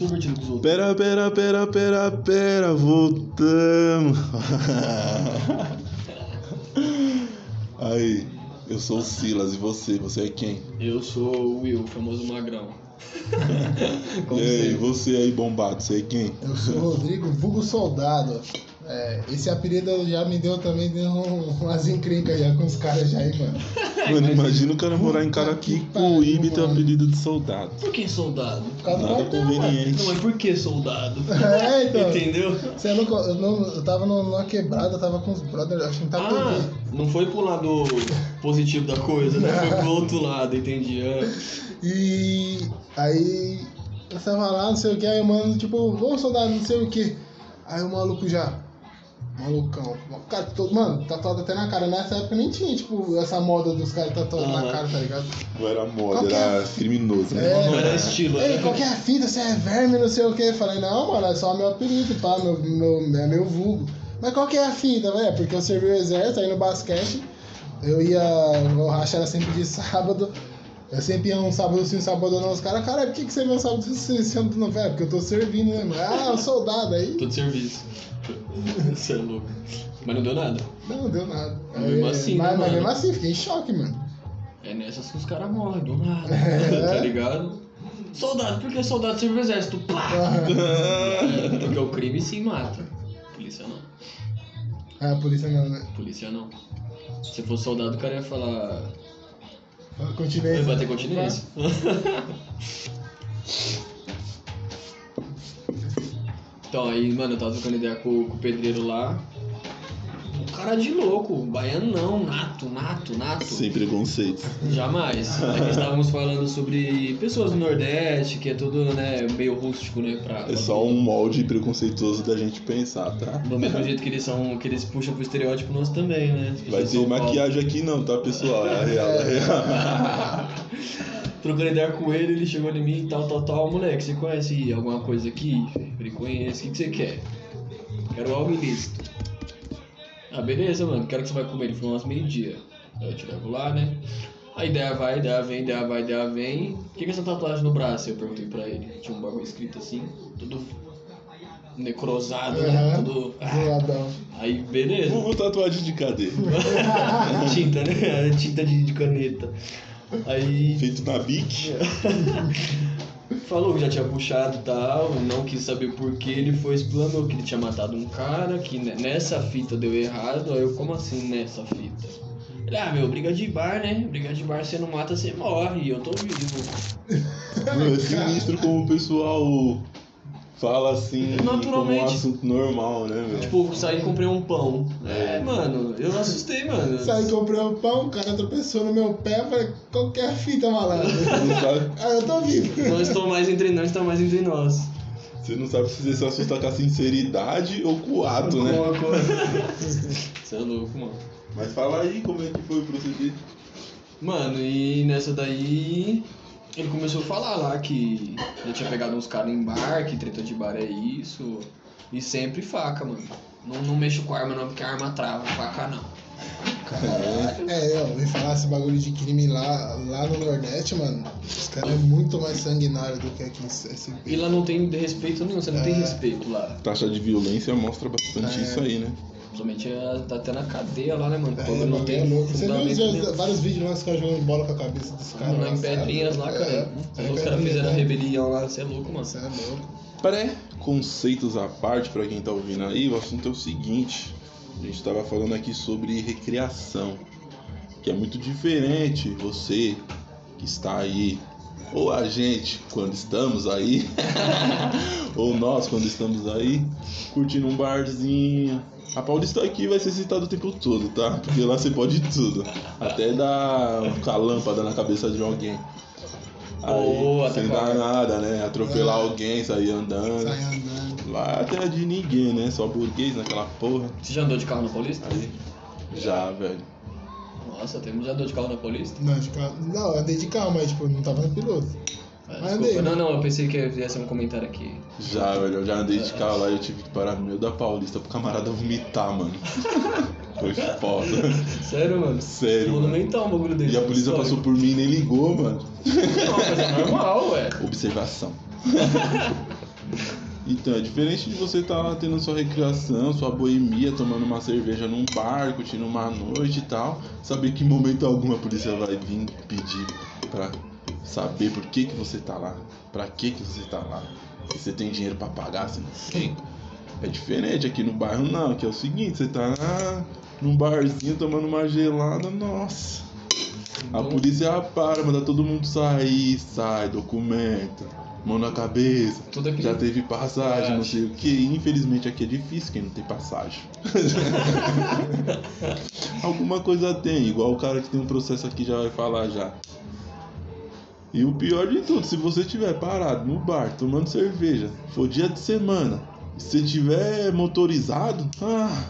divertido com os outros. Pera, pera, pera, pera, pera, voltamos. Aí, eu sou o Silas e você, você é quem? Eu sou o Will, o famoso magrão. E aí, você aí bombado, você é quem? Eu sou o Rodrigo, vulgo soldado. É, esse apelido já me deu também deu um- umas encrencas já com os caras já aí, mano. Mano, imagina o cara morar em pariu, e ter o apelido de soldado. Por que soldado? Por causa do Nada quartel, conveniente. Não, mas por que soldado? É, então. Entendeu? Você é louco, eu, não, eu tava numa quebrada, eu tava com os brothers, acho que não tava Ah, não foi pro lado positivo da coisa, né? Foi pro outro lado, entendi. Ah, E aí eu tava lá, não sei o que, aí o mano, tipo, ô soldado, não sei o que. Aí o maluco já. Malucão. Cara todo, mano, tatuado até na cara. Nessa época nem tinha, tipo, essa moda dos caras tatuados na Aham. cara, tá ligado? Não era moda, Qual era é? criminoso, né? É. Não era estilo, Ei, né? qual que é a fita? Você é verme, não sei o que. Falei, não, mano, é só meu apelido, pá, meu, meu, é meu vulgo. Mas qual que é a fita, velho? Porque eu servi o exército aí no basquete. Eu ia. O racha era sempre de sábado. Eu sempre ia um sábado sim, um sábado não. Os caras, cara, por que, que você vê um sábado sim, ano não? Velho, porque eu tô servindo, né, mano? Ah, soldado aí. Tô de serviço. Você é louco. Mas não deu nada. Não, deu nada. Mesmo Aí, assim, mas, né, mas mesmo assim, fiquei em choque, mano. É nessas que os caras morrem, do nada. É. Tá ligado? Soldado, por que soldado serve o exército? Pá! É, porque o crime sim mata. Polícia não. Ah, polícia não, né? Polícia não. Se fosse soldado, o cara ia falar. Continência. Vai ter continência. Então, aí, mano, eu tava trocando ideia com, com o pedreiro lá. Cara de louco, baiano não, nato, nato, nato. Sem preconceito. Jamais. É que estávamos falando sobre pessoas do Nordeste, que é tudo, né, meio rústico, né, pra... É só um molde preconceituoso da gente pensar, tá? Do mesmo jeito que eles são, que eles puxam pro estereótipo, nós também, né? Vai ter maquiagem aqui não, tá, pessoal? É a real, é a real. Trocando ideia com ele, ele chegou em mim e tal, tal, tal. Moleque, você conhece alguma coisa aqui? Eu falei, conheço. O que, que você quer? Quero algo ilícito. Ah, beleza, mano. Quero que você vai comer. Ele falou umas meio-dia. Aí eu te levo lá, né? A ideia vai, ideia vem, ideia vai, ideia vem. O que, que é essa tatuagem no braço? Eu perguntei pra ele. Tinha um bagulho escrito assim, tudo necrosado, né? Aham. Tudo. Ah, Zoadão. Aí, beleza. Vulgo tatuagem de cadê? tinta, né? Tinta de, de caneta. Aí. Feito na Bic. Falou que já tinha puxado e tal, não quis saber por que ele foi explanou que ele tinha matado um cara, que ne- nessa fita deu errado, aí eu, como assim nessa fita? Ele, ah, meu, briga de bar, né? Briga de bar, você não mata, você morre, e eu tô vivo. Meu, é sinistro como o pessoal fala assim como um assunto normal, né, meu? Tipo, saí e comprei um pão. É, mano, eu assustei, mano. Saí, comprei um pão, o cara tropeçou no meu pé, falei, qual que é a fita, malandro? Ah, eu tô vivo. Não estou mais entre nós, está mais entre nós. você não sabe se você se assusta com a sinceridade ou com o ato, né? Com a coisa. Você é louco, mano. Mas fala aí como é que foi o proceder. Mano, e nessa daí ele começou a falar lá que já tinha pegado uns caras em bar, que treta de bar é isso. E sempre faca, mano. Não, não mexo com arma não, porque a arma trava, faca não. É, eu ouvi falar esse bagulho de crime lá, lá no Nordeste, mano. Os caras é muito mais sanguinário do que aqui em SP. E lá não tem respeito nenhum, você não tem É. respeito lá. Taxa de violência mostra bastante É. isso aí, né? Principalmente é, tá até na cadeia lá, né, mano? É, Quando o não tem é louco. Você viu vários vídeos lá, os caras jogando bola com a cabeça dos caras. Lá em? Pedrinhas lá, cara. É, é os caras fizeram Pedrinhas, né? rebelião lá, você é louco, mano. Você é louco. Pré-conceitos à parte, pra quem tá ouvindo aí, o assunto é o seguinte: a gente tava falando aqui sobre recreação, que é muito diferente você que está aí, ou a gente quando estamos aí, ou nós quando estamos aí, curtindo um barzinho. A Paulista aqui vai ser citada o tempo todo, tá? Porque lá você pode tudo. Até dar com a lâmpada na cabeça de alguém. Aí, Boa, sem dar nada, né? Atropelar É. alguém, sair andando. Sai andando. Lá é terra de ninguém, né? Só burguês naquela porra. Você já andou de carro na Paulista? Aí. Já, velho. Nossa, temos já andou de carro na Paulista? Não, de carro. Não, eu andei de carro, mas tipo, não tava no piloto. Ah, desculpa. Não, não, eu pensei que ia ser um comentário aqui. Já, velho. Eu já andei de carro lá e eu tive que parar no meio da Paulista pro camarada vomitar, mano. Foi foda. Sério, mano? Sério. Monumental um bagulho desse. E a polícia passou por mim e nem ligou, mano. Não, mas é normal, ué. Observação. Então, é diferente de você estar lá tendo sua recreação, sua boemia, tomando uma cerveja num bar, curtindo uma noite e tal, saber que em momento algum a polícia vai vir pedir pra saber por que, que você tá lá, pra que, que você tá lá. Se você tem dinheiro pra pagar, se não tem. É diferente aqui no bairro não, que é o seguinte, você tá lá num barzinho tomando uma gelada, nossa. A polícia para, manda todo mundo sair, sai, documento, mão na cabeça. Já teve passagem, não sei o que. Infelizmente aqui é difícil quem não tem passagem. Alguma coisa tem, igual o cara que tem um processo aqui já vai falar já. E o pior de tudo, se você estiver parado no bar tomando cerveja, for dia de semana, se tiver motorizado, ah,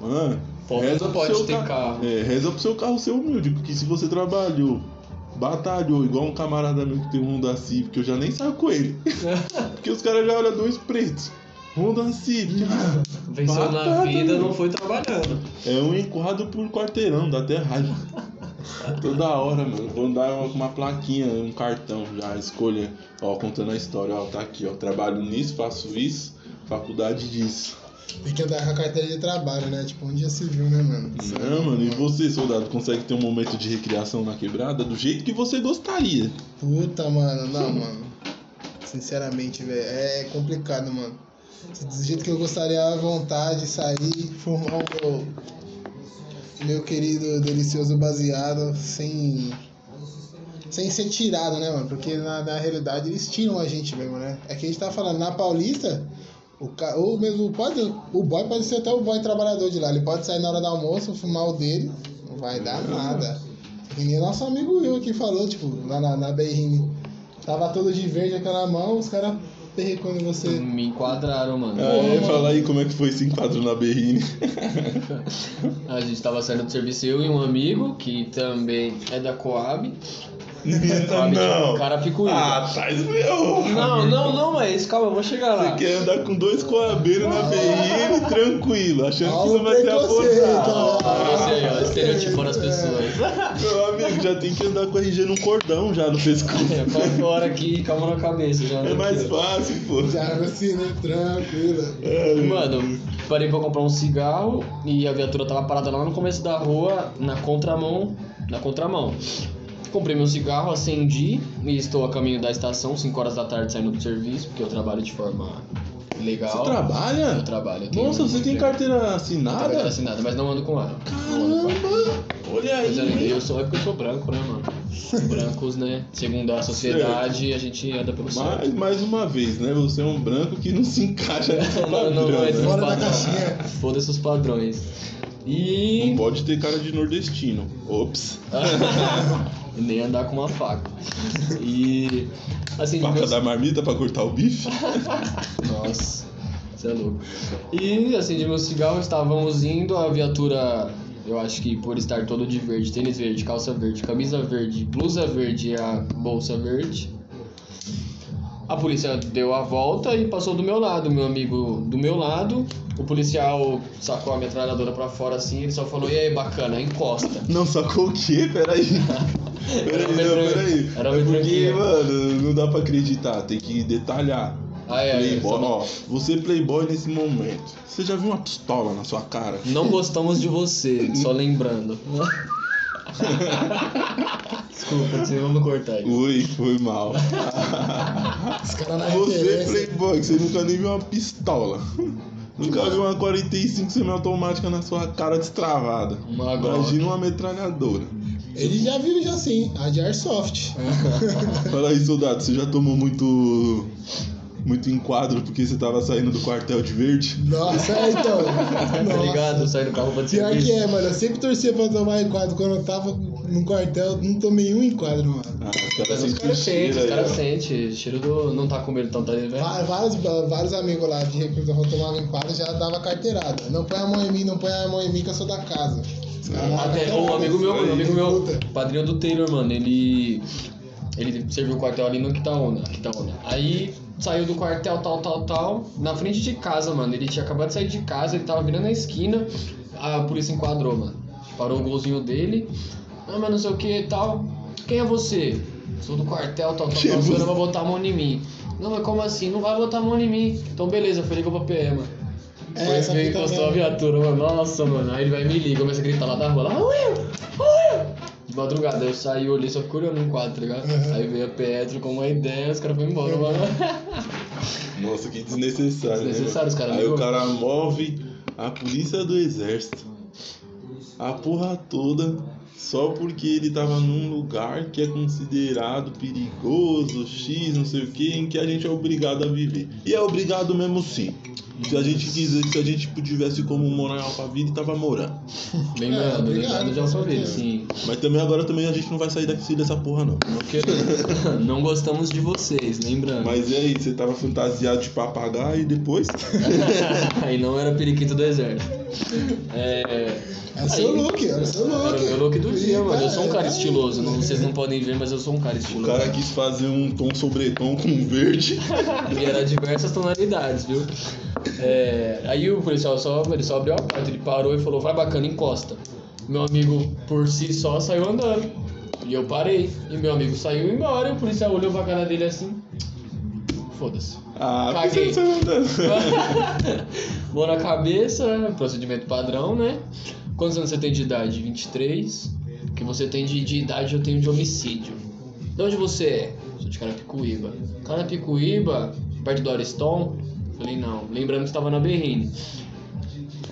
mano, reza pro pode seu ter ca- carro. É, reza pro seu carro ser humilde, porque se você trabalhou, batalhou, igual um camarada meu que tem um Honda Civic, eu já nem saio com ele. porque os caras já olham dois pretos. Honda Civic, ah, Venceu na vida, meu. não foi trabalhando. é um enquadro por quarteirão, dá até raiva. Toda hora, mano. Vou andar com uma plaquinha, um cartão já, escolha. Ó, contando a história, ó, tá aqui, ó. Trabalho nisso, faço isso, faculdade disso. Tem que andar com a carteira de trabalho, né? Tipo, um dia se viu, né, mano? Não, mano, e você, soldado, consegue ter um momento de recreação na quebrada do jeito que você gostaria? Puta, mano, não, mano. Sinceramente, velho, é complicado, mano. Do jeito que eu gostaria à vontade, sair, fumar o meu, meu querido delicioso baseado sem. Sem ser tirado, né, mano? Porque na, na realidade eles tiram a gente mesmo, né? É que a gente tá falando, na Paulista, o, ca... ou mesmo pode, o boy pode ser até o boy trabalhador de lá. Ele pode sair na hora do almoço, fumar o dele, não vai dar nada. Que nem nosso amigo Will aqui falou, tipo, lá na, na BRN. Tava todo de verde aquela mão, os caras perrecando você. Me enquadraram, mano. Ah, é, mano. fala aí como é que foi esse enquadro na Berrine. A gente tava saindo do serviço, eu e um amigo, que também é da Coab. Coab, tipo, cara picuí. Ah, Thais, meu! Não, não, não, mas calma, eu vou chegar lá. Você quer andar com dois coabeiros na Berrine, tranquilo, achando que não o vai ser abordado. Olha você aí, ó, estereotipando as pessoas. Meu amigo, já tem que andar com a RG num cordão já no pescoço. É, Vai fora aqui, calma na cabeça já. É mais fácil, pô. Já assim, né? Tranquilo. É, Mano, parei pra comprar um cigarro e a viatura tava parada lá no começo da rua, na contramão, na contramão. Comprei meu cigarro, acendi e estou a caminho da estação, 5 horas da tarde saindo do serviço, porque eu trabalho de forma legal. Você trabalha? Eu trabalho. eu Nossa, um você tem carteira Carteira assinada? assinada, mas não ando com ela. Não. Caramba! Olha Mas eu, aí. eu sou, é porque eu sou branco, né, mano? Brancos, né? Segundo a sociedade, a gente anda pelo certo. Mas, mais uma vez, né? Você é um branco que não se encaixa nesse Não, padrão, não, não, esses né? Fora da caixinha. Foda-se os padrões. Não E. pode ter cara de nordestino. Ops. Nem andar com uma faca. E. Assim, Faca meus- da marmita pra cortar o bife? Nossa, você é louco. E assim, de meu cigarro estávamos indo, a viatura, eu acho que por estar todo de verde, tênis verde, calça verde, camisa verde, blusa verde e a bolsa verde. A polícia deu a volta e passou do meu lado, meu amigo do meu lado. O policial sacou a metralhadora pra fora assim, ele só falou: "E aí, bacana, encosta". Não sacou o quê? Peraí. Peraí, Era não, peraí. era é porque, mano, não dá pra acreditar, tem que detalhar. Ah, é, Playboy, só não- ó, você playboy nesse momento. Você já viu uma pistola na sua cara? Não gostamos de você, só lembrando. Desculpa, você- vamos cortar isso. Ui, foi mal. Os caras na Você, referência. playboy, que você nunca nem viu uma pistola. Nunca viu uma 45 semiautomática na sua cara destravada. Uma. Imagina uma metralhadora. Ele já viu já sim, a de Airsoft. Fala aí, soldado, você já tomou muito. Muito enquadro porque você tava saindo do quartel de verde? Nossa, é então. Tá Nossa. ligado? Sai do carro pra Pior serviço. que é, mano. Eu sempre torcia pra tomar enquadro. Quando eu tava no quartel, não tomei um enquadro, mano. Ah, os caras os sentem caras o sentem, cheiro os caras sentem. Cheiro do. Não tá com medo tão tá ligado? Va- Vários, vários amigos lá de recruta quando tomavam enquadro já dava carteirada. Não põe a mão em mim, não põe a mão em mim que eu sou da casa. Davam Até um amigo meu, um amigo meu, padrinho do Taylor, mano, ele. Ele serviu o quartel ali no Quitaúna, Quitaúna. Aí saiu do quartel, tal, tal, tal, na frente de casa, mano. Ele tinha acabado de sair de casa, ele tava virando a esquina, a polícia enquadrou, mano. Parou o golzinho dele. Ah, mas não sei o que e tal. Quem é você? Sou do quartel, tal, tal, Que tal. O senhor você? vai botar a mão em mim. Não, mas como assim? Não vai botar a mão em mim. Então beleza, foi ligou pra PM, mano. É, Foi essa veio, fita encostou a mesmo. viatura, mano. Nossa, mano. Aí ele vai me liga, começa a gritar lá da rua, lá, Will! Will! De madrugada, eu saí, olhei, só fiquei olhando no quadro, tá ligado? Uhum. Aí veio a PE, trocou uma ideia, os caras foram embora, mano. Nossa, que desnecessário, Desnecessário, os né? caras Aí o cara move a polícia do exército. A porra toda só porque ele tava num lugar que é considerado perigoso, X, não sei o que, em que a gente é obrigado a viver. E é obrigado mesmo sim. Se a gente quiser, se a gente tivesse como morar em Alphaville, tava morando. Lembrando, É, obrigado, lembrando de Alphaville, sim. Mas também agora também a gente não vai sair daqui dessa porra não. Porque não gostamos de vocês, lembrando. Mas e aí, você tava fantasiado de papagaio e depois? Aí não era periquito do exército. É. É o seu look, era o seu look. Era o meu look do dia, mano. Eu sou um cara é, estiloso. Não, vocês não podem ver, mas eu sou um cara O estiloso. cara quis fazer um tom sobretom com verde. E era diversas tonalidades, viu? É, aí o policial só, ele só abriu a porta, ele parou e falou, vai bacana, encosta. Meu amigo, por si só, saiu andando. E eu parei. E meu amigo saiu embora e o policial olhou pra cara dele assim. Foda-se. Ah, por que Caguei. você saiu andando? Mão na cabeça, procedimento padrão, né? Quantos anos você tem de idade? 23. O que você tem de, de idade, eu tenho de homicídio. De onde você é? Sou de Carapicuíba. Carapicuíba, perto do Ariston? Falei, não. Lembrando que estava na Berrine.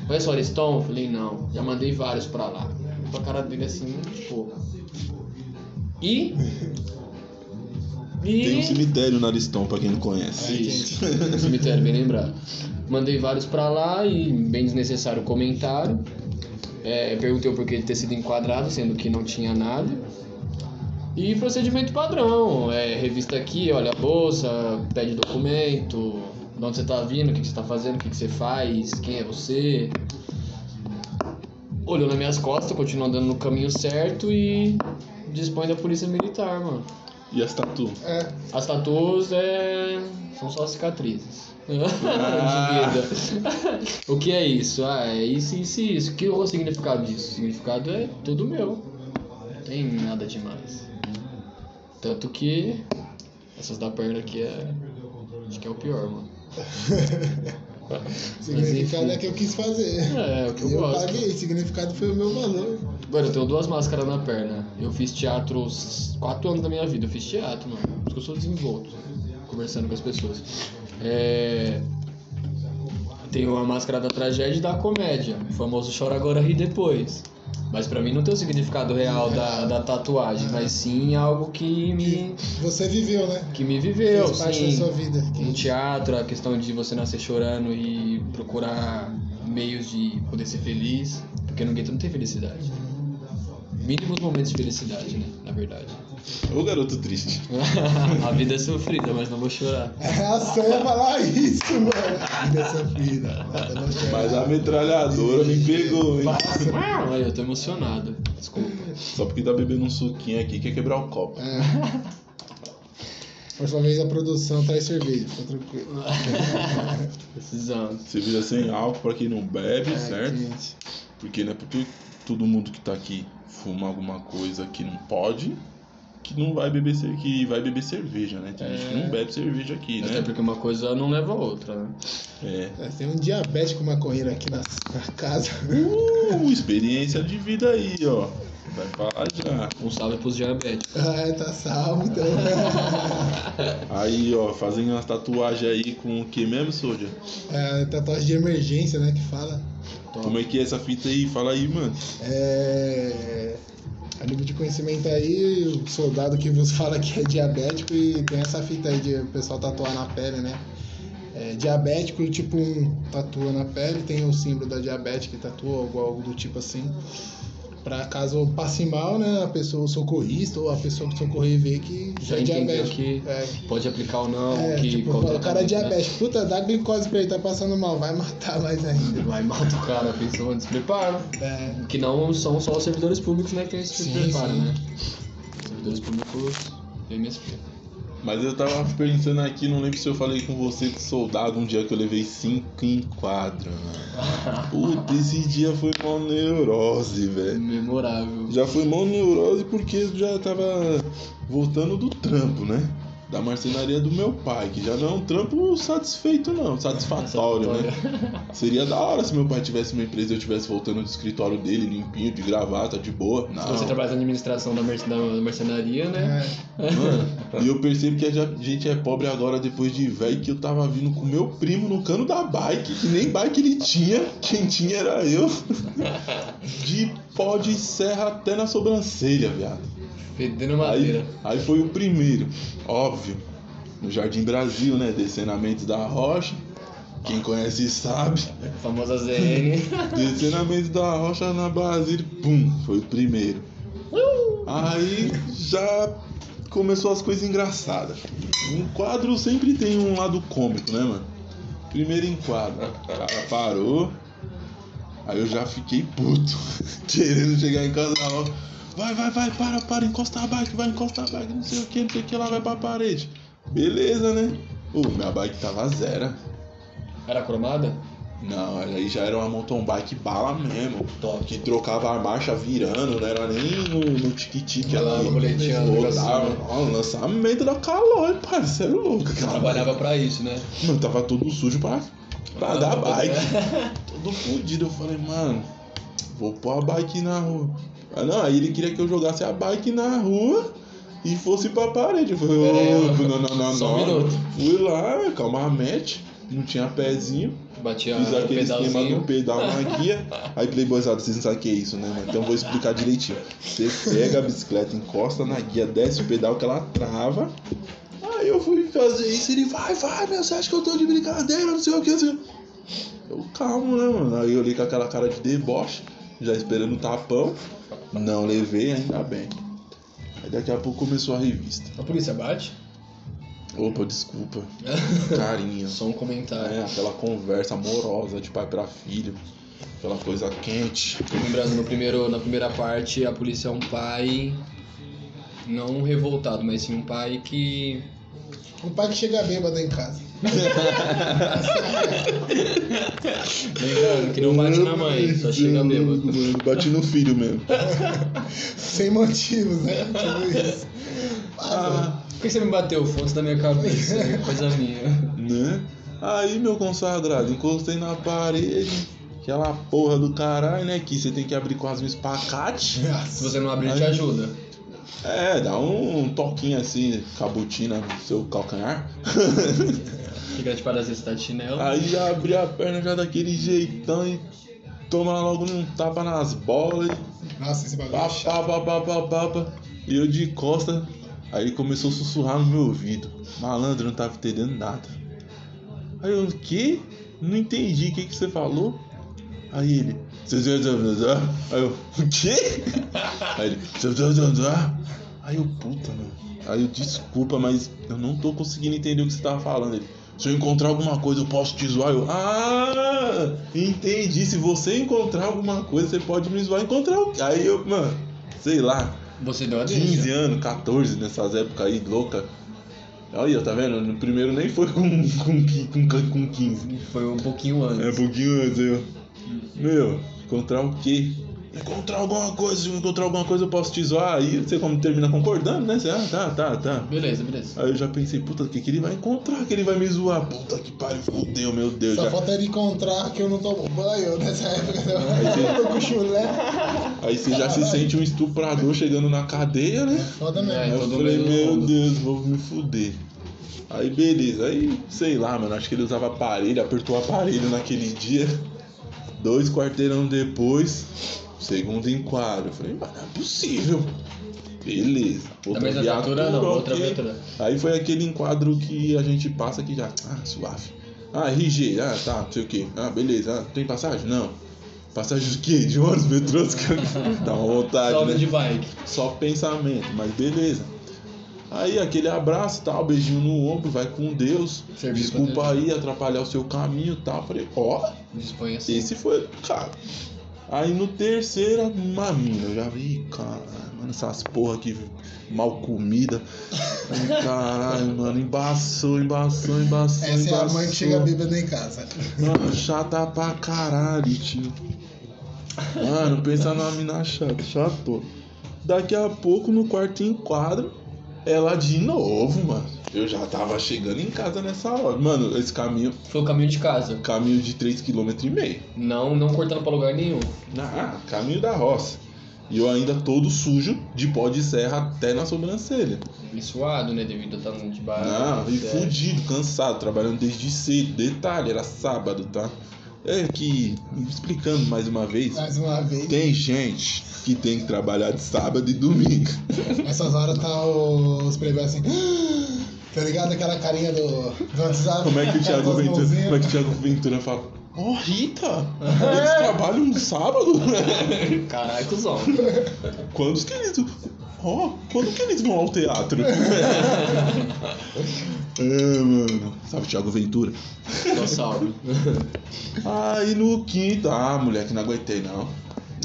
Conhece o Ariston? Falei, não. Já mandei vários pra lá. Pra cara dele assim, tipo... E... E... Tem um cemitério na Aristão, pra quem não conhece. Isso. Cemitério, bem lembrado. Mandei vários pra lá e bem desnecessário comentário. É, perguntei o porquê de ter sido enquadrado, sendo que não tinha nada. E procedimento padrão, é, revista aqui, olha a bolsa, pede documento, de onde você tá vindo, o que, que você tá fazendo, o que, que você faz, quem é você. Olhou nas minhas costas, continuou andando no caminho certo e dispõe da polícia militar, mano. E as tatu? É, As tatuas é... são só cicatrizes. Ah. O que é isso? Ah, é isso, isso e isso. O que é o significado disso? O significado é tudo meu. Não tem nada demais. Tanto que essas da perna aqui é. Acho que é o pior, mano. significado enfim. é que eu quis fazer. É, é o que eu eu gosto. paguei, significado foi o meu valor. Mano, eu tenho duas máscaras na perna. Eu fiz teatro os quatro anos da minha vida. Eu fiz teatro, mano. Por isso que eu sou desenvolto. Conversando com as pessoas. É... Tenho a máscara da tragédia e da comédia. O famoso chora agora, ri depois. Mas pra mim não tem o significado real da, da tatuagem, mas sim algo que me, Você viveu, né? que me viveu, Fez parte da sim. sua vida. No teatro, a questão de você nascer chorando e procurar meios de poder ser feliz, porque no gueto não tem felicidade. Mínimos momentos de felicidade, né? Na verdade. Ô garoto triste. a vida é sofrida, mas não vou chorar. A Sam ia falar isso, mano. Vida sofrida. Mata não chorar. Mas a metralhadora me pegou, hein? Ai, eu tô emocionado. Desculpa. Só porque tá bebendo um suquinho aqui quer quebrar o copo. É. Próxima vez a produção traz cerveja, fica tranquilo. Precisando. Cerveja sem álcool pra quem não bebe, É, certo? gente. Porque não é porque todo mundo que tá aqui fuma alguma coisa que não pode, que não vai beber que vai beber cerveja, né? Tem gente que não bebe cerveja aqui, Até né? porque uma coisa não leva a outra, né? É. É, Tem um diabético maconheiro aqui na, na casa. Uh, experiência de vida aí, ó. Vai falar já. Um salve pros diabéticos. Ah, tá salvo então. Aí, ó, fazem umas tatuagens aí com o que mesmo, Soldier? É, tatuagem de emergência, né? Que fala. Como é que é essa fita aí? Fala aí, mano. É. A nível de conhecimento aí, o soldado que vos fala que é diabético e tem essa fita aí de o pessoal tatuar na pele, né? É, diabético, tipo um tatua na pele, tem o símbolo da diabetes que tatua, algo, algo do tipo assim. Pra caso passe mal, né? A pessoa, socorrista ou a pessoa que socorrer vê que Já é diabético. que É, pode aplicar ou não, é, que tipo, o cara é né? diabético. Puta, dá glicose pra ele, tá passando mal, vai matar mais ainda. Vai mata o cara, pensou, despreparo. É, Que não são só os servidores públicos né, que Sim, preparo, sim. né? Servidores públicos do MSP. Mas eu tava pensando aqui, não lembro se eu falei com você de soldado um dia que eu levei cinco em quadro, mano. Puta, esse dia foi mó neurose, velho. Memorável. Já foi mó neurose porque já tava voltando do trampo, né? Da marcenaria do meu pai, que já não é um trampo satisfeito, não, satisfatório, né? Seria da hora se meu pai tivesse uma empresa e eu estivesse voltando do escritório dele, limpinho, de gravata, de boa. Não. Se você trabalha na administração da, merce- da mercenaria, né? É. Mano, e eu percebo que a gente é pobre agora depois de velho, que eu tava vindo com meu primo no cano da bike, que nem bike ele tinha, quem tinha era eu. De pó de serra até na sobrancelha, viado. Fedendo madeira. Aí, aí foi o primeiro, óbvio. No Jardim Brasil, né? Descenamento da Rocha. Quem conhece sabe. A famosa ZN. Descenamento da Rocha na Brasília. Pum, foi o primeiro. Aí já começou as coisas engraçadas. Um quadro sempre tem um lado cômico, né, mano? Primeiro enquadro. O cara parou. Aí eu já fiquei puto. Querendo chegar em casa logo. Vai, vai, vai, para, para, encosta a bike, vai, encosta a bike, não sei o que, não sei o que, lá vai pra parede. Beleza, né? Ô, minha bike tava zero. Era cromada? Não, aí já era uma mountain bike bala mesmo. Que trocava a marcha virando, não era nem no, no tique-tique Ela ali. no boletim, no Rodava, negocinho, ó, o lançamento da calor, parceiro louco. aquela Trabalhava pra isso, né? Mano, tava todo sujo pra, pra dar bike. poder- todo fudido. Eu falei, mano, vou pôr a bike na rua. Ah, não, aí ele queria que eu jogasse a bike na rua e fosse pra parede. Eu falei, ô, ó. não, não, não, Só um não. minuto. Fui lá, calmamente, não tinha pezinho. Batia Fiz aquele esquema do pedal na guia. Aí, playboyzada, vocês não sabem o que é isso, né, mano? Então eu vou explicar direitinho. Você pega a bicicleta, encosta na guia, desce o pedal que ela trava. Aí eu fui fazer isso ele vai, vai, meu, você acha que eu tô de brincadeira, não sei o que, assim. Eu calmo, né, mano? Aí eu olhei com aquela cara de deboche, já esperando o tapão. Não levei, ainda bem. Aí daqui a pouco começou a revista. A polícia bate? Opa, desculpa. Carinho. Só um comentário. É, aquela conversa amorosa de pai pra filho. Aquela coisa quente. Lembrando, no primeiro, na primeira parte, a polícia é um pai. Não um revoltado, mas sim um pai que. O pai que chega bêbado em casa. Lembrando, que não bate na mãe, só chega bêbado. Mano, bate no filho mesmo. Sem motivos, né? Tipo isso. Ah, Por que você me bateu? Fonte da minha cabeça, coisa minha. né? Aí, meu consagrado, encostei na parede. Aquela porra do caralho, né? Que você tem que abrir quase um espacate. Se você não abrir, ele te ajuda. É, dá um, toquinho assim, cabutina no seu calcanhar. Fica de parasita, você tá de chinelo. Aí já abri a perna já daquele jeitão e toma logo um tapa nas bolas. Nossa, esse bagulho Pá, é pá, pá, pá, pá, pá. E eu de costa, aí ele começou a sussurrar no meu ouvido. Malandro, não tava entendendo nada. Aí eu, o quê? Não entendi, o que, que você falou? Aí ele, aí eu, o quê? Aí ele, aí eu, puta, mano. Aí eu, desculpa, mas eu não tô conseguindo entender o que você tava falando. Ele, se eu encontrar alguma coisa, eu posso te zoar. Eu, ah, entendi. Se você encontrar alguma coisa, você pode me zoar. Encontrar o quê? Aí eu, mano, sei lá, Você deu a 15 deixa. anos, 14 nessas épocas aí, louca. Olha, tá vendo? No primeiro nem foi com, com, com, com 15. Foi um pouquinho É antes. um pouquinho antes, eu. Meu, encontrar o quê? Encontrar alguma coisa, se eu encontrar alguma coisa eu posso te zoar. Aí você como termina concordando, né? Você, ah, tá, tá, tá. Beleza, beleza. Aí eu já pensei, puta, o que, que ele vai encontrar? Que ele vai me zoar? Puta que pariu, fudeu, meu Deus. Só Já... falta ele encontrar que eu não tomo banho nessa época. você- Eu tô com chulé. Aí você já se sente um estuprador chegando na cadeia, né? Foda É, mesmo. Aí eu falei, meu mundo. Deus, vou me fuder. Aí beleza, aí sei lá, mano, acho que ele usava aparelho, apertou o aparelho naquele dia. Dois quarteirão depois, segundo enquadro. Eu falei, mas não é possível. Beleza. Da mesma viatura, não, outra viatura. Aí foi aquele enquadro que a gente passa que já. Ah, suave. Ah, RG, ah, tá, não sei o que. Ah, beleza. Ah, tem passagem? Não. Passagem de quê? De ônibus, metrôs? Dá uma vontade, Salve né? de bike. Só pensamento, mas beleza. Aí aquele abraço tal, beijinho no ombro, vai com Deus. Serviço Desculpa aí atrapalhar o seu caminho e tal. Falei, ó, assim. esse foi, cara. Aí no terceiro, uma mina, eu já vi, caralho, mano, essas porra aqui mal comida. Caralho, mano, embaçou, embaçou, embaçou. Essa é a mãe que chega embaçou. bêbada em casa. Mano, chata pra caralho, tio. Mano, pensa numa mina chata, chato. Daqui a pouco no quarto enquadro, Ela de novo, mano. Eu já tava chegando em casa nessa hora. Mano, esse caminho, Foi o caminho de casa. caminho de 3,5 km. Não, não cortando pra lugar nenhum. Ah, caminho da roça. E eu ainda todo sujo, de pó de serra até na sobrancelha. E suado, né? Devido a estar de baixo. Não, e fudido, cansado, trabalhando desde cedo. Detalhe, era sábado, tá? É que, explicando mais uma vez, Mais uma vez. tem gente que tem que trabalhar de sábado e domingo. Essas horas tá os playboys assim. Tá ligado? Aquela carinha do, do WhatsApp. Como é que o Thiago Ventura, como é que o Thiago Ventura fala? Ó, Rita, eles trabalham no sábado? Caralho, cuzão. Quando que eles. Ó, quando que eles vão ao teatro? é, mano. Sabe, Thiago Ventura? Dinossauro. Aí no quinto, ah, moleque, não aguentei não.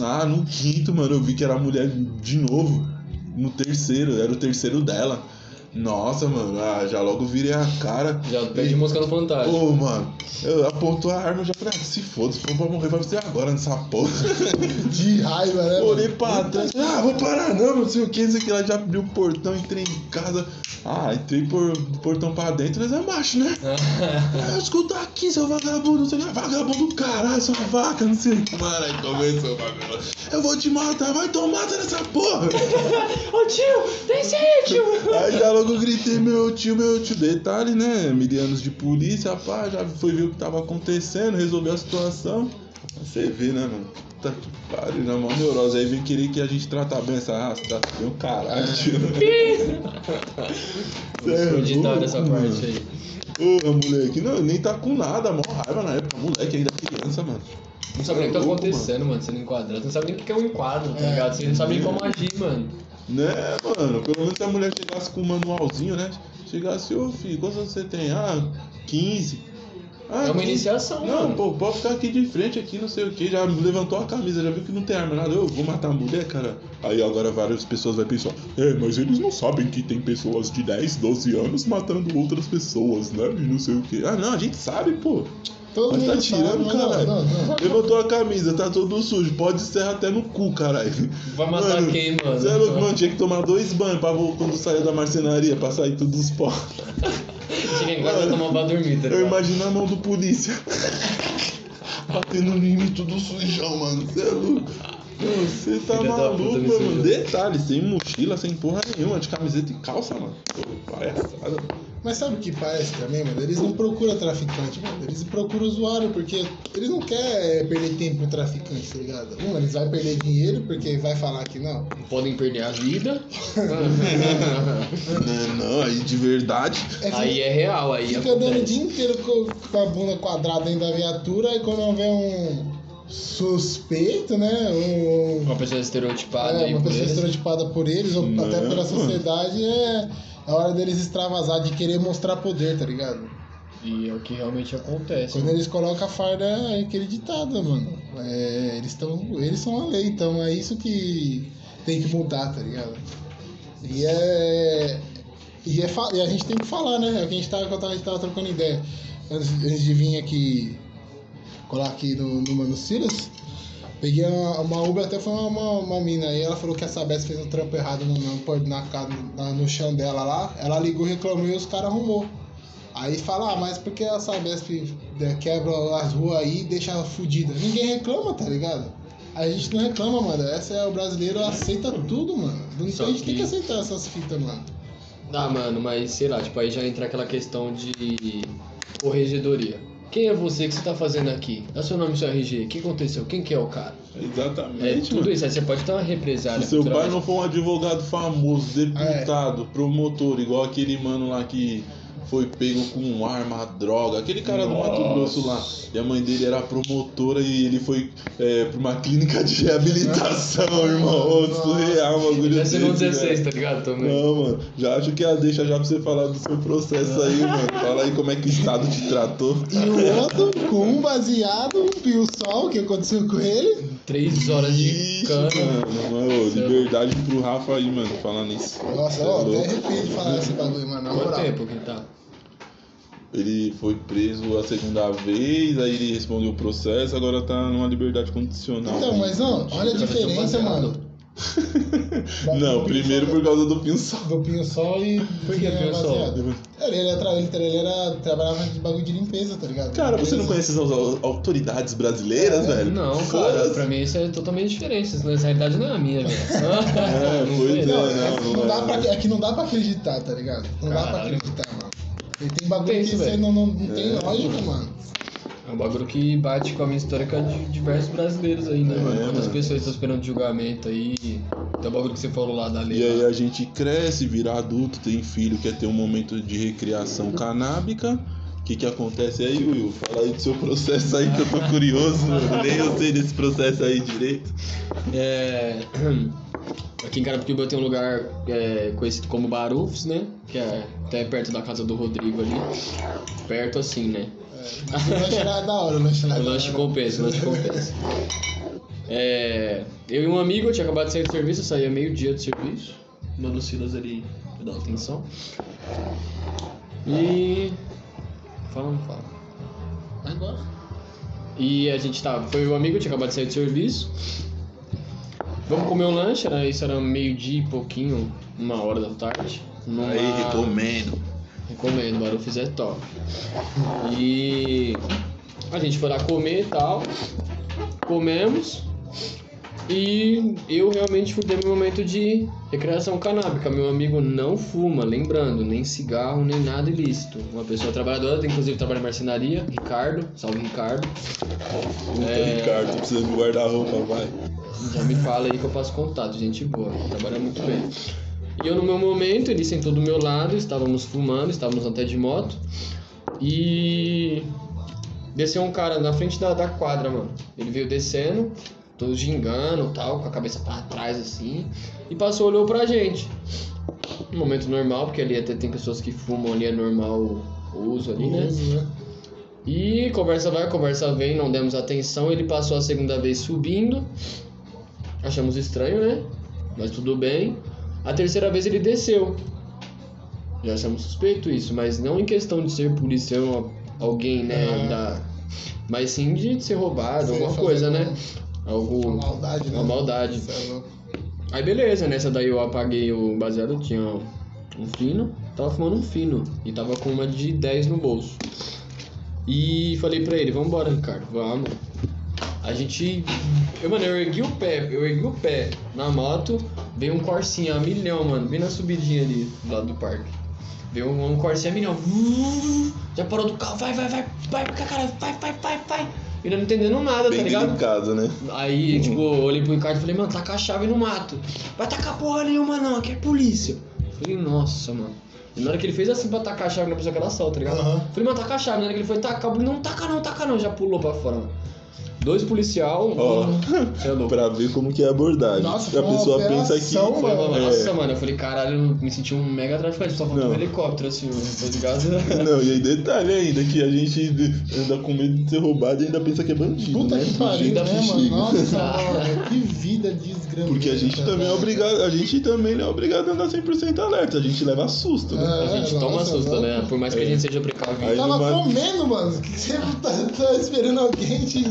Ah, no quinto, mano, eu vi que era a mulher de novo. No terceiro, era o terceiro dela. Nossa, mano, ah, já logo virei a cara. Já perdi música no Fantástico. Ô, mano, eu apontou a arma, eu já falei, ah, se foda, se for pra morrer, vai ser agora nessa porra. De raiva, né? mano? Olhei pra trás, ah, vou parar não, não sei o que, não sei o que, ela já abriu o portão, entrei em casa. Ah, entrei por do portão pra dentro, nós é macho, né? Ah, escuta aqui, seu vagabundo, não sei o que, vagabundo do caralho, sua vaca, não sei o que. Mano, aí começou o bagulho. Eu vou te matar, vai tomar nessa porra. Ô tio, desce aí, tio. Aí já logo gritei, meu tio, meu tio. Detalhe, né? Milianos de polícia, pá, já foi ver o que tava acontecendo, resolveu a situação. Você vê, né, mano? Puta que pariu, na mão neurose. Aí vem querer que a gente trata bem essa raça, trata bem o caralho, tio. Cê é louco, essa parte aí. Ô, moleque, não, nem tá com nada, mó raiva na época, moleque ainda criança, mano. Não sabe nem o que tá Louco, acontecendo, mano. Você não enquadra. Você não sabe nem o que é um enquadro, tá É. ligado? Você não sabe nem como agir, mano. Né, mano? Pelo menos se a mulher chegasse com um manualzinho, né? Chegasse, ô filho, quantos anos você tem? Ah, 15. Ah, É uma 15. iniciação, Não, mano. pô, pode ficar aqui de frente, aqui, não sei o que. Já levantou a camisa, já viu que não tem arma, nada. Eu vou matar a mulher, cara. Aí agora várias pessoas vão pensar: é, mas eles não sabem que tem pessoas de 10, 12 anos matando outras pessoas, né? E não sei o que. Ah, não, a gente sabe, pô. Todo Mas tá tirando, sabe, mas não, caralho. não, não. Levantou a camisa, tá todo sujo. Pode serra até no cu, caralho. Vai matar Mano, quem, mano? Você é louco, mano, tinha que tomar dois banhos pra quando sair da marcenaria, pra sair tudo dos pó. Chega em casa e tomar pra dormir, tá Eu ligado? imagino a mão do polícia. Batendo em mim tudo sujão, mano. Você é louco. Mano, Você tá Filha maluco, puta, mano. Detalhe, sem mochila, sem porra nenhuma, de camiseta e calça, mano. Pô, palhaçada. Mas sabe o que parece também, mano? Eles não procuram traficante, mano. Eles procuram usuário, porque eles não querem perder tempo com traficante, tá ligado? Um, eles vão perder dinheiro, porque vai falar que não. Podem perder a vida. Não, não, aí de verdade. É, aí é real, aí Fica andando o dia inteiro com, com a bunda quadrada dentro da viatura, e quando vê um suspeito, né? Um, Uma pessoa estereotipada é, uma por pessoa eles. estereotipada por eles, ou Não, até pela mano. sociedade, é a hora deles extravasar, de querer mostrar poder, tá ligado? E é o que realmente acontece. Quando eles colocam a farda, é aquele ditado, mano. É, eles, tão, eles são a lei, então é isso que tem que mudar, tá ligado? E é. E, é, e a gente tem que falar, né? É o que a gente tava- a gente tava trocando ideia. Antes, antes de vir aqui, colar aqui no, no Mano Silas, peguei uma, uma Uber, até foi uma, uma, uma mina aí, ela falou que a Sabesp fez um trampo errado no, no, na, na- no chão dela lá. Ela ligou, reclamou e os caras arrumou. Aí fala, ah, mas por que a Sabesp né, quebra as ruas aí e deixa ela fudida? Ninguém reclama, tá ligado? A gente não reclama, mano. Essa é o brasileiro aceita tudo, mano. Então Só a gente tem que- que aceitar essas fitas, mano. Ah, mano, mas sei lá, tipo, aí já entra aquela questão de corregedoria. Quem é você que você tá fazendo aqui? Dá seu nome e seu RG. O que aconteceu? Quem que é o cara? É Exatamente. tudo mano. isso. Aí você pode ter uma represália. Se seu pai não for um advogado famoso, deputado, promotor, igual aquele mano lá que foi pego com arma, droga, aquele cara do Mato Nossa. Grosso lá, e a mãe dele era promotora e ele foi é, pra uma clínica de reabilitação, irmão. Ô, surreal, bagulho Deve ser no desse, 16, velho. tá ligado? Também. Não, mano, já acho que é a deixa já pra você falar do seu processo aí, mano. Fala aí como é que o Estado te tratou. E o outro com um baseado, um pio-sol, o que aconteceu com ele? Três horas de Ixi, cana. mano, mano, liberdade pro Rafa aí, mano, falando isso. Nossa, é ó, até louco. arrepio de falar esse bagulho, mano. Na Quanto moral. tempo que tá? Ele foi preso a segunda vez, aí ele respondeu o processo, agora tá numa liberdade condicional. Então, mas não, olha a diferença, mano. Não, primeiro por causa do pinçol. Do pinho-sol e. Por que pinho-sol? baseado. Ele, ele, era, ele, ele era, trabalhava de bagulho de limpeza, tá ligado? Cara, você não conhece as au- autoridades brasileiras, É, velho? Não, cara, pra mim isso é totalmente diferente. Isso, Essa realidade não é a minha, velho. É, Não pois foi, é, Não, não. é, não, que não não é. dá pra, é que não dá pra acreditar, tá ligado? Não dá pra Caralho. acreditar. E tem bagulho Tem que isso, você não, não, não tem É. lógica, mano. É um bagulho que bate com a minha histórica de diversos brasileiros aí, né, É, mano? Quantas mano. pessoas estão esperando julgamento aí. Tem o bagulho que você falou lá da lei. E aí lá. a gente cresce, vira adulto, tem filho, quer ter um momento de recreação canábica. O que que acontece aí, Will? Fala aí do seu processo aí que eu tô curioso, mano. Nem eu sei desse processo aí direito. É... Aqui em Carapicuíba tem um lugar é, conhecido como Barufs, né? Que é até perto da casa do Rodrigo ali. Perto assim, né? É, o lanche é da hora, o lanche lá é O da lanche hora. compensa, o lanche compensa. É, eu e um amigo, eu tinha acabado de sair do serviço, eu saía meio-dia do serviço. Uma dos Silas ali me dá atenção. E. Fala, não fala. Vai embora. E a gente tava. Foi o amigo, tinha acabado de sair do serviço. Vamos comer um lanche, era, isso era meio-dia e pouquinho, uma hora da tarde. Numa... Aí, recomendo. Recomendo, Barufis é top. E a gente foi lá comer e tal. Comemos. E eu realmente fui ter meu momento de recreação canábica. Meu amigo não fuma, lembrando, nem cigarro, nem nada ilícito. Uma pessoa trabalhadora, inclusive trabalha em marcenaria, Ricardo, salve Ricardo. Puta, É. Ricardo, tô precisando de guarda-roupa, vai. Já me fala aí que eu passo contato, gente boa, trabalha muito bem. E eu no meu momento, ele sentou do meu lado, estávamos fumando, estávamos até de moto. E desceu um cara na frente da, da quadra, mano. Ele veio descendo, todo gingando tal, com a cabeça pra trás assim, e passou, olhou pra gente. Um momento normal, porque ali até tem pessoas que fumam ali, é normal o uso ali, né? Uso, né? E conversa vai, conversa vem, não demos atenção. Ele passou a segunda vez subindo. Achamos estranho, né? Mas tudo bem. A terceira vez ele desceu. Já achamos suspeito isso, mas não em questão de ser policial ou alguém, né? Ah. Da... Mas sim de ser roubado, Você alguma coisa, né? Algo. Uma maldade, né? Uma maldade. É. Aí beleza, nessa daí eu apaguei o baseado, tinha um fino, tava fumando um fino e tava com uma de 10 no bolso. E falei pra ele, vambora Ricardo, vamos. A gente. Eu, mano, eu ergui o pé, eu ergui o pé na moto, veio um Corsinha a milhão, mano, bem na subidinha ali do lado do parque. Veio um, um Corsinha a milhão. Já parou do carro, vai, vai, vai, vai, cara, vai, vai, vai, vai. E eu não entendendo nada, Bem tá ligado? delicado, né? Aí, tipo, eu olhei pro Ricardo e falei, mano, taca a chave no mato. Vai tacar porra nenhuma não, aqui é polícia. Falei, nossa, mano. E na hora que ele fez assim pra tacar a chave na pessoa que ela solta, tá ligado? Aham. Falei, mano, taca a chave. Na hora que ele foi tacar, eu falei, não taca não, taca não. Já pulou pra fora, mano. Dois policial, Ó, um... É louco. pra ver como que é a abordagem. Nossa, a pessoa pensa que. operação, Foi, mano, É. Nossa, mano, eu falei, caralho, eu me senti um mega traficante, só faltou um helicóptero assim, tá ligado? Não, e aí detalhe ainda, que a gente anda com medo de ser roubado e ainda pensa que é bandido. Puta né? que pariu, né, mano? Nossa, mano, que vida desgramada. Porque a gente também é obrigado, a gente também não é obrigado a andar 100% alerta, a gente leva susto, né? A gente É, toma nossa, susto, né? Por mais que a gente seja precavido. Aí Tava numa- comendo, mano. O que que você tá, tá esperando alguém te,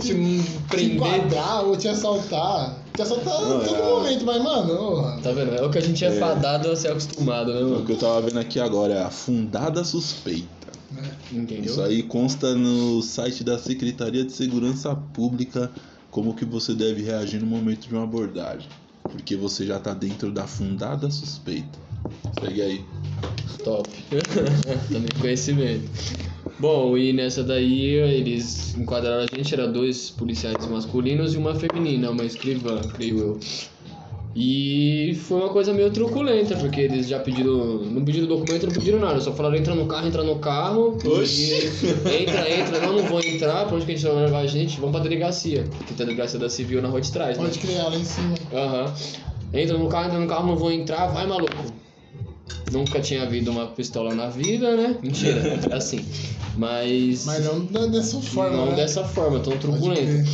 Te te prender. enquadrar ou te assaltar? Te assaltar Não, em todo é. momento, mas, mano, Tá vendo? É o que a gente é, É. fadado a ser acostumado, né, O mano? que eu tava vendo aqui agora é a fundada suspeita. Entendeu? Isso aí consta no site da Secretaria de Segurança Pública como que você deve reagir no momento de uma abordagem. Porque você já tá dentro da fundada suspeita. Segue aí. Top. Também conhecimento. Bom, e nessa daí eles enquadraram a gente, era dois policiais masculinos e uma feminina, uma escrivã, creio eu. E foi uma coisa meio truculenta, porque eles já pediram. Não pediram documento, não pediram nada, só falaram entra no carro, entra no carro. Oxi. e Entra, entra, não, não vou entrar, pra onde que a gente vai levar a gente? Vamos pra delegacia. Que tem a delegacia da civil na rua de trás, né? pode criar lá em cima. Aham. Entra no carro, entra no carro, não vou entrar, vai maluco. Nunca tinha havido uma pistola na vida, né? Mentira, é assim. Mas. Mas não dessa forma, não né? dessa forma, tão crer.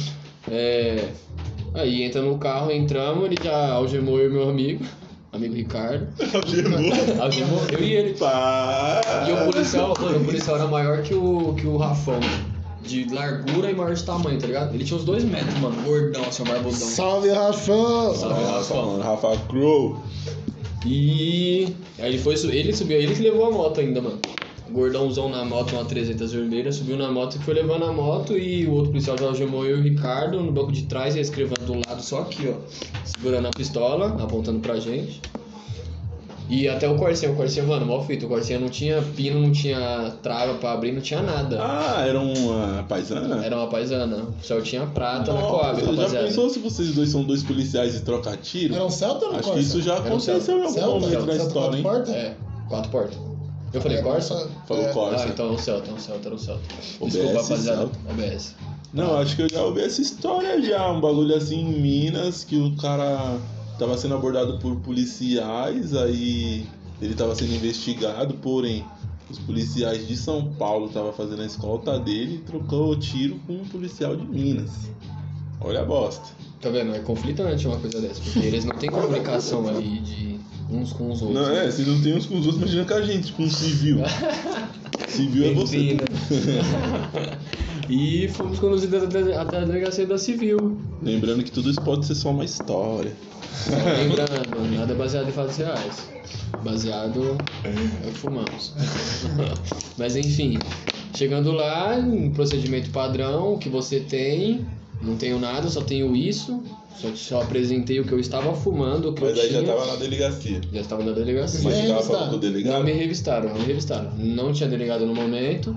É. Aí entra no carro, entramos, ele já algemou eu e meu amigo, amigo Ricardo. Algemou eu e ele. Pá! E o policial, mano, o policial era maior que o, que o Rafão. de largura e maior de tamanho, tá ligado? Ele tinha uns dois metros, mano, gordão, assim, um barbudão. Salve, Rafão! Salve, Rafa. mano, Rafa Crow. E aí ele foi, ele subiu, ele que levou a moto ainda, mano. Gordãozão na moto, uma 300 vermelha, subiu na moto e foi levando a moto e o outro policial já algemou eu e o Ricardo no banco de trás e a escrivã do lado, só aqui, ó, segurando a pistola, apontando pra gente. E até o Corsinha, o Corsinha, mano, mó fita, o Corsinha não tinha pino, não tinha trava pra abrir, não tinha nada. Ah, era uma paisana? Era uma paisana, só tinha prata na Nossa, Coab, já rapaziada. pensou se vocês dois são dois policiais e trocam tiro? Era um Celta ou não Acho que isso já Era aconteceu em algum Celta? momento na Celta história, quatro hein? portas? É, quatro portas. Eu falei Corsa? Falou É. Corsa. Ah, então é um Celta, é um Celta, era um Celta. OBS, Desculpa, rapaziada. Celta. OBS. Não, acho que eu já ouvi essa história já. Um bagulho assim em Minas que o cara tava sendo abordado por policiais, aí ele tava sendo investigado, porém os policiais de São Paulo estavam fazendo a escolta dele e trocou tiro com um policial de Minas. Olha a bosta. Tá vendo? É conflitante uma coisa dessa, porque eles não têm comunicação ali de uns com os outros. Não, é, se não tem uns com os outros, imagina com a gente, com um civil. civil é você. Né? e fomos conduzidos até, a delegacia da Civil. Lembrando que tudo isso pode ser só uma história. Só lembrando, nada baseado em fatos reais. Baseado é o que fumamos. Mas enfim, chegando lá, um procedimento padrão que você tem, não tenho nada, só tenho isso. Só, só apresentei o que eu estava fumando, o que Mas eu aí tinha. já tava na delegacia. Já estava na delegacia. Mas Sim, você tava está. falando com o Não delegado? me revistaram, não me revistaram. Não tinha delegado no momento.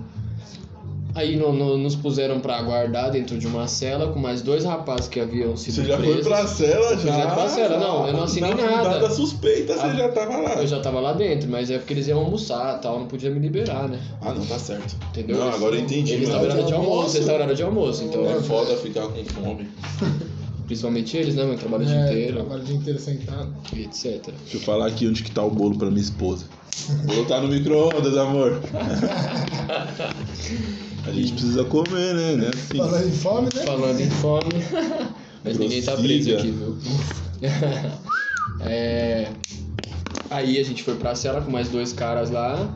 Aí no- no- nos puseram pra aguardar dentro de uma cela com mais dois rapazes que haviam sido Você já presos. foi pra cela Eu fui já? já pra cela, não, eu não assinei Na nada. dada suspeita, você Ah, já tava lá. Eu já tava lá dentro, mas é porque eles iam almoçar e tal, não podia me liberar, né? Ah, não, tá certo. Entendeu? Não, agora eu entendi. Eles estavam horário de almoço, eles estavam horário de almoço, então. É foda ficar com fome. Principalmente eles, né, mano? Trabalham o dia É, inteiro trabalho o dia inteiro sentado. e etc. Deixa eu falar aqui onde que tá o bolo pra minha esposa. O bolo tá no micro-ondas, amor. A gente precisa comer, né? Né, Assim. Falando em fome, né? Falando em fome. Mas ninguém tá preso aqui, viu? É, Aí a gente foi pra cela com mais dois caras lá.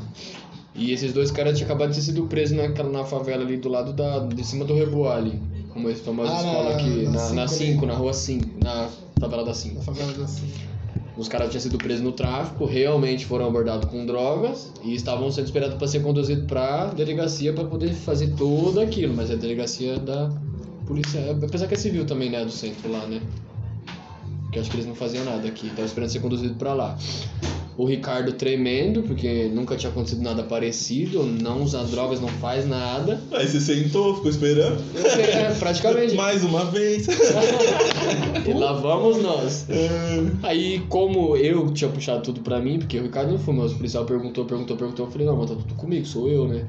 E esses dois caras tinham acabado de ter sido presos naquela, na favela ali do lado da, de cima do Reboá ali. Como essa famosa Ah, na- escola aqui, na na, na cinco 5, ali. na rua 5, na favela da 5. Na favela da assim. Os caras tinham sido presos no tráfico, realmente foram abordados com drogas e estavam sendo esperados para ser conduzidos para delegacia para poder fazer tudo aquilo, mas é a delegacia da polícia, apesar que é civil também, né, do centro lá, né? Que acho que eles não faziam nada aqui, estavam esperando ser conduzido para lá. O Ricardo tremendo, porque nunca tinha acontecido nada parecido, não usa drogas, não faz nada. Aí você sentou, ficou esperando. É, praticamente. Mais uma vez. E lá vamos nós. É. Aí, como eu tinha puxado tudo pra mim, porque o Ricardo não foi, mas o policial perguntou, perguntou, perguntou, eu falei, não, mas tá tudo comigo, sou eu, né?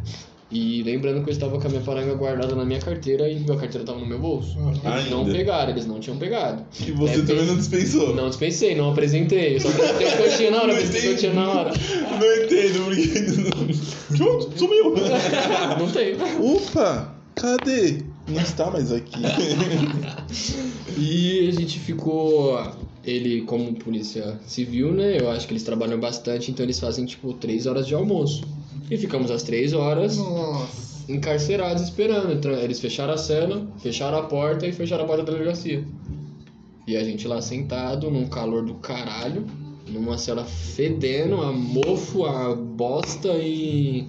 E lembrando que eu estava com a minha paranga guardada na minha carteira e minha carteira estava no meu bolso. Uhum. Eles não Ainda. pegaram, eles não tinham pegado. E você É, também não dispensou. Não dispensei, não apresentei. Eu só apresentei o que eu tinha na hora, Não apresentei o que eu tinha na hora. Não entendo, porque. Pronto, sumiu. Não tem. Opa, cadê? Não está mais aqui. E a gente ficou. Ele, como polícia civil, né? Eu acho que eles trabalham bastante, então eles fazem tipo três horas de almoço. E ficamos às três horas Nossa. encarcerados esperando. Então, Eles fecharam a cela, fecharam a porta e fecharam a porta da delegacia. E a gente lá sentado, num calor do caralho, numa cela fedendo, a mofo, a bosta e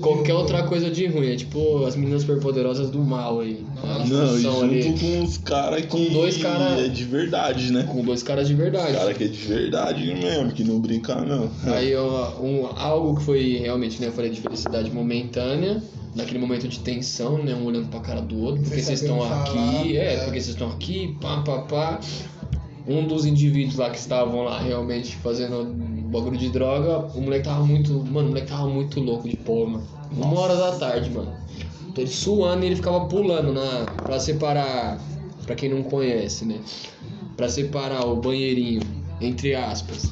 qualquer de- outra coisa de ruim. É tipo as meninas superpoderosas do mal aí. Não, função junto ali. com os caras que Com dois cara- é de verdade, né? Com dois caras de verdade. Cara que é de verdade mesmo, que não brinca não. Aí ó, um, algo que foi realmente, né, eu falei de felicidade momentânea, naquele momento de tensão, né, um olhando pra cara do outro, porque vocês estão aqui, falar, é, é. porque vocês estão aqui, pá, pá, pá. Um dos indivíduos lá que estavam lá realmente fazendo bagulho de droga, o moleque tava muito, mano, o moleque tava muito louco de pó, mano. Uma hora da tarde, mano. Então ele suando e ele ficava pulando na, pra separar, pra quem não conhece, né, pra separar o banheirinho, entre aspas.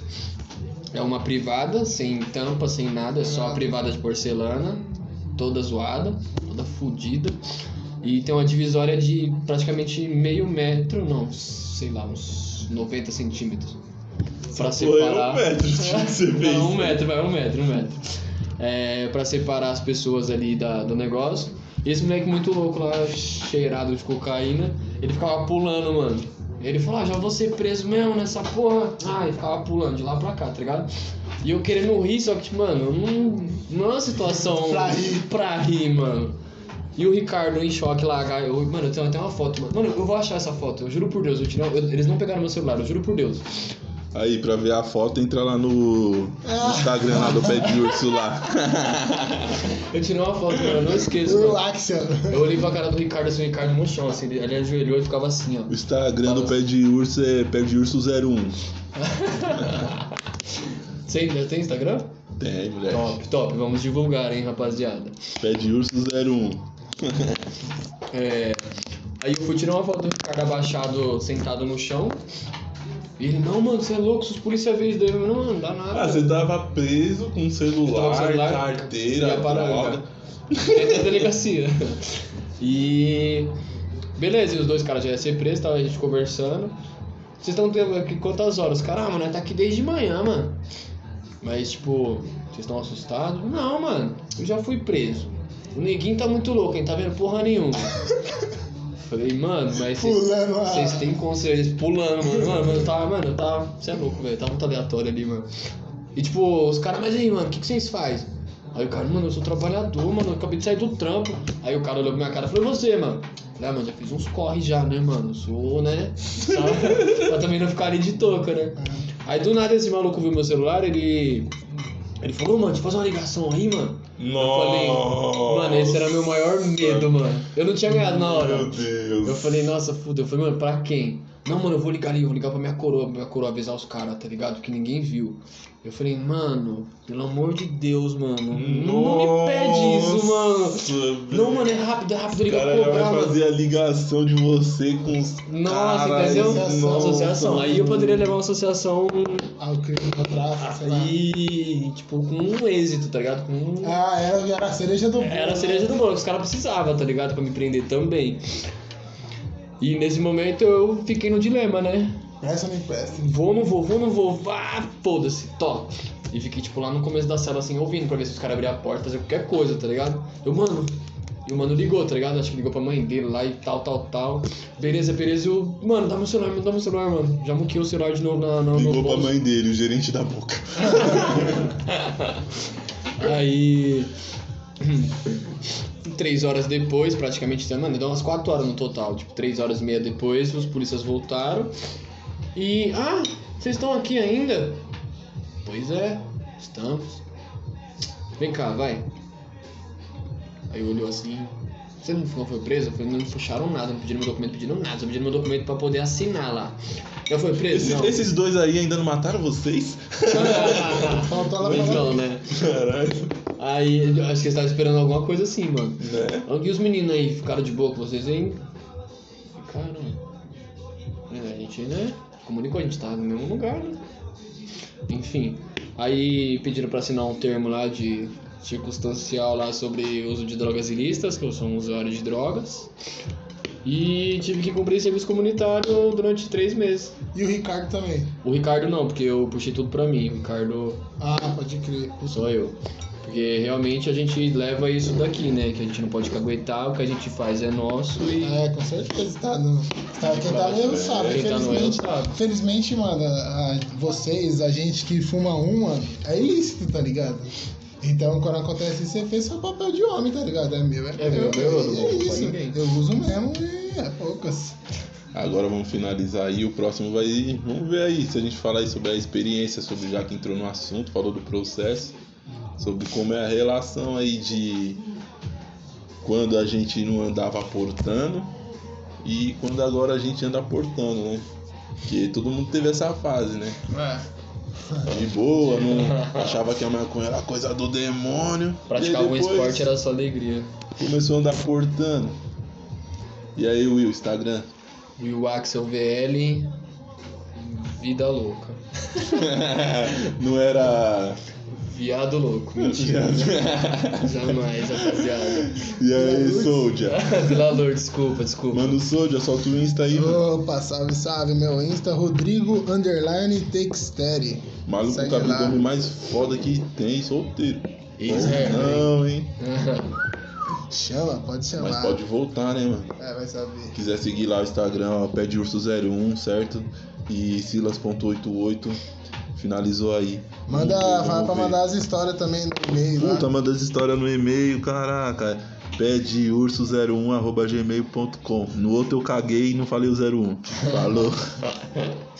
É uma privada, sem tampa, sem nada, é só a privada de porcelana, toda zoada, toda fodida. E tem uma divisória de praticamente meio metro, não, sei lá, uns 90 centímetros. Pra Foi um separar. metro você fez. Não, um metro, vai, um metro, um metro. é, pra separar as pessoas ali da, do negócio. E esse moleque muito louco lá, cheirado de cocaína, ele ficava pulando, mano. Ele falou, ah, já vou ser preso mesmo nessa porra. Ah, ele ficava pulando de lá pra cá, tá ligado? E eu querendo rir, só que, tipo, mano, não, não é uma situação Pra rir. pra rir, mano. E o Ricardo em choque lá, eu, mano, eu tenho até uma foto, mano. Mano, eu vou achar essa foto, eu juro por Deus, eu tirei, eu- eles não pegaram meu celular, eu juro por Deus. Aí, pra ver a foto, entra lá no, Instagram lá do Pé de Urso lá. Eu tirei uma foto, mano, eu não esqueço. O mano. Eu olhei pra cara do Ricardo, assim, o Ricardo no chão, assim, ele, ele ajoelhou e ficava assim, ó. O Instagram do Pé de Urso é Pé de Urso 01. Você ainda tem Instagram? Tem, moleque. Top, top, vamos divulgar, hein, rapaziada. Pé de Urso 01. É, aí eu fui tirar uma foto do Ricardo abaixado, sentado no chão. E ele, não, mano, você é louco, se os daí, eu, não, não dá nada. Ah, você tava preso com celular, celular, carteira, parar, droga. Dentro da delegacia. E. Beleza, e os dois caras já iam ser presos, tava a gente conversando. Vocês estão tendo aqui quantas horas? Cara, ah, mano, tá aqui desde manhã, mano. Mas, tipo, vocês estão assustados? Não, mano, eu já fui preso. O neguinho tá muito louco, hein? Tá vendo porra nenhuma. Falei, mano, mas vocês- Pulando vocês têm consciência, pulando, mano. Mano, eu tava, mano, eu tava. Você é louco, velho. Tava muito aleatório ali, mano. E tipo, os caras, mas aí, mano, o que, que vocês fazem? Aí o cara, mano, eu sou trabalhador, mano, eu acabei de sair do trampo. Aí o cara olhou pra minha cara e falou, você, mano? Falei, ah, mano, já fiz uns corre já, né, mano? Sou, né? Sabe? pra também não ficar ali de touca, né? Aí do nada esse maluco viu meu celular, ele. Ele falou, mano, deixa eu fazer uma ligação aí, mano. Eu falei, Nossa. mano, esse era meu maior medo, mano. Eu não tinha ganhado na hora. Meu Deus. Eu falei, nossa, fudeu. Eu falei, mano, pra quem? Não, mano, eu vou ligar ali, eu vou ligar pra minha coroa, pra minha coroa avisar os caras, tá ligado? Que ninguém viu. Eu falei, mano, pelo amor de Deus, mano. Não, não me pede isso, mano. Nossa, Não, mano, é rápido, é rápido, pra já cobrar, vai mano. fazer a ligação de você com os Nossa, caras. entendeu? associação. Associação. Aí eu poderia levar uma associação Ao crime, ao tráfico, sei lá. aí, tipo, com um êxito, tá ligado? Com. Ah, era, era a cereja do bolo. Era a cereja do bolo, que os caras precisavam, tá ligado? Pra me prender também. E nesse momento eu fiquei no dilema, né? Presta ou não presta? Vou, não vou, vou, não vou, vá, foda-se, top. E fiquei, tipo, lá no começo da cela, assim, ouvindo pra ver se os caras abriam a porta, fazer qualquer coisa, tá ligado? Eu, mano. E o mano ligou, tá ligado? Acho que ligou pra mãe dele lá e tal, tal, tal. Beleza, beleza. Eu, mano, dá meu celular, dá meu celular, mano. Já muquei o celular de novo na, na, no Ligou pra bolso. mãe dele, o gerente da boca. Aí. Três horas depois, praticamente, mano, deu umas quatro horas no total. Tipo, três horas e meia depois, os polícias voltaram. E. Ah, vocês estão aqui ainda? Pois é, estamos. Vem cá, vai. Aí olhou assim. Você não foi preso? Eu falei, não puxaram nada, não pediram meu documento, pediram nada, só pediram meu documento pra poder assinar lá. Eu fui preso? Esses, não. esses dois aí ainda não mataram vocês? Faltou Pois falar. não, né? Caralho. Aí, acho que eles estavam esperando alguma coisa assim, mano. Né? E os meninos aí ficaram de boa com vocês aí? Ficaram. É, a gente, né? Comunicou, a gente tava no mesmo lugar, né? Enfim. Aí pediram pra assinar um termo lá de circunstancial lá sobre uso de drogas ilícitas, que eu sou um usuário de drogas. E tive que cumprir serviço comunitário durante três meses. E o Ricardo também. O Ricardo não, porque eu puxei tudo pra mim. O Ricardo Ah, pode crer. Sou eu. Porque realmente a gente leva isso daqui, né? Que a gente não pode caguetar, o que a gente faz é nosso e. É, com certeza. Tá no, tá, quem tá no erro sabe. Quem tá no erro sabe. infelizmente, mano, a- vocês, a gente que fuma uma, é ilícito, tá ligado? Então, quando acontece isso, você fez seu papel de homem, tá ligado? É meu, é, É meu, meu, eu é isso. ninguém. Eu uso mesmo e é poucas. Agora vamos finalizar aí. O próximo vai. Vamos ver aí se a gente falar aí sobre a experiência, sobre já que entrou no assunto, falou do processo, sobre como é a relação aí de quando a gente não andava portando e quando agora a gente anda portando, né? Porque todo mundo teve essa fase, né? É. De boa, não achava que a maconha era coisa do demônio. Praticar algum depois esporte era só alegria. Começou a andar portando. E aí, Will, Instagram? Will Axel VL, vida louca. não era. Viado louco, mentira. Jamais, rapaziada. E aí, Soldier? Vila Lourdes, desculpa, desculpa. Manda o Soldier, solta o Insta aí, mano. Opa, salve, salve, meu Insta, Rodrigo Underline Texteri. Maluco, o Segue lá. cabelo mais foda que tem, solteiro. Ex-rapper. Não, hein? Chama, pode chamar. Mas pode voltar, né, mano? É, vai saber. quiser seguir lá o Instagram, ó, pede urso01, certo? E silas.88 finalizou aí. Manda, fala pra ver. mandar as histórias também no e-mail lá. Puta, manda as histórias no e-mail, caraca. Pede urso01 gmail.com. No outro eu caguei e não falei o 01. Falou.